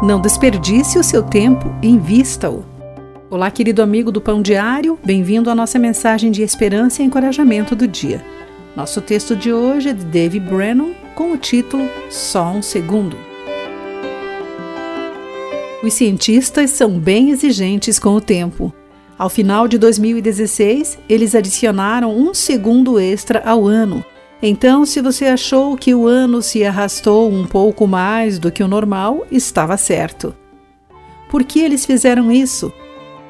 Não desperdice o seu tempo, invista-o. Olá, querido amigo do Pão Diário, bem-vindo à nossa mensagem de esperança e encorajamento do dia. Nosso texto de hoje é de Dave Brennan com o título Só um Segundo. Os cientistas são bem exigentes com o tempo. Ao final de 2016, eles adicionaram um segundo extra ao ano então, se você achou que o ano se arrastou um pouco mais do que o normal, estava certo. Por que eles fizeram isso?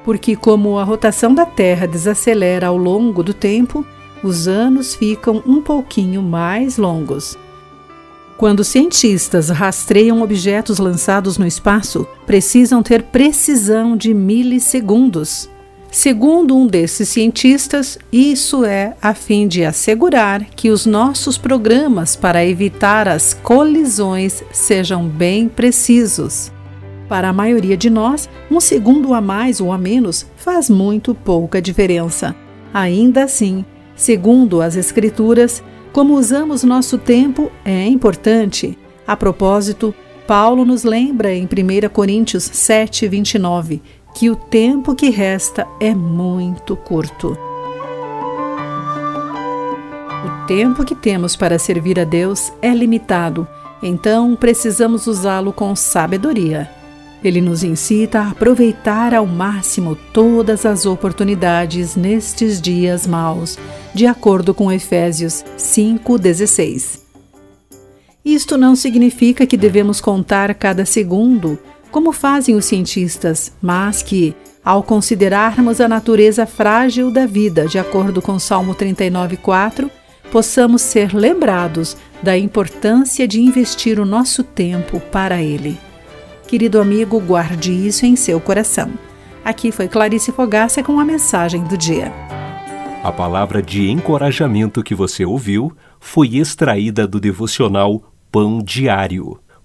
Porque, como a rotação da Terra desacelera ao longo do tempo, os anos ficam um pouquinho mais longos. Quando cientistas rastreiam objetos lançados no espaço, precisam ter precisão de milissegundos. Segundo um desses cientistas, isso é a fim de assegurar que os nossos programas para evitar as colisões sejam bem precisos. Para a maioria de nós, um segundo a mais ou a menos faz muito pouca diferença. Ainda assim, segundo as Escrituras, como usamos nosso tempo é importante. A propósito, Paulo nos lembra em 1 Coríntios 7, 29 que o tempo que resta é muito curto. O tempo que temos para servir a Deus é limitado, então precisamos usá-lo com sabedoria. Ele nos incita a aproveitar ao máximo todas as oportunidades nestes dias maus, de acordo com Efésios 5,16. Isto não significa que devemos contar cada segundo como fazem os cientistas, mas que, ao considerarmos a natureza frágil da vida, de acordo com Salmo 39:4, possamos ser lembrados da importância de investir o nosso tempo para ele. Querido amigo, guarde isso em seu coração. Aqui foi Clarice Fogaça com a mensagem do dia. A palavra de encorajamento que você ouviu foi extraída do devocional Pão Diário.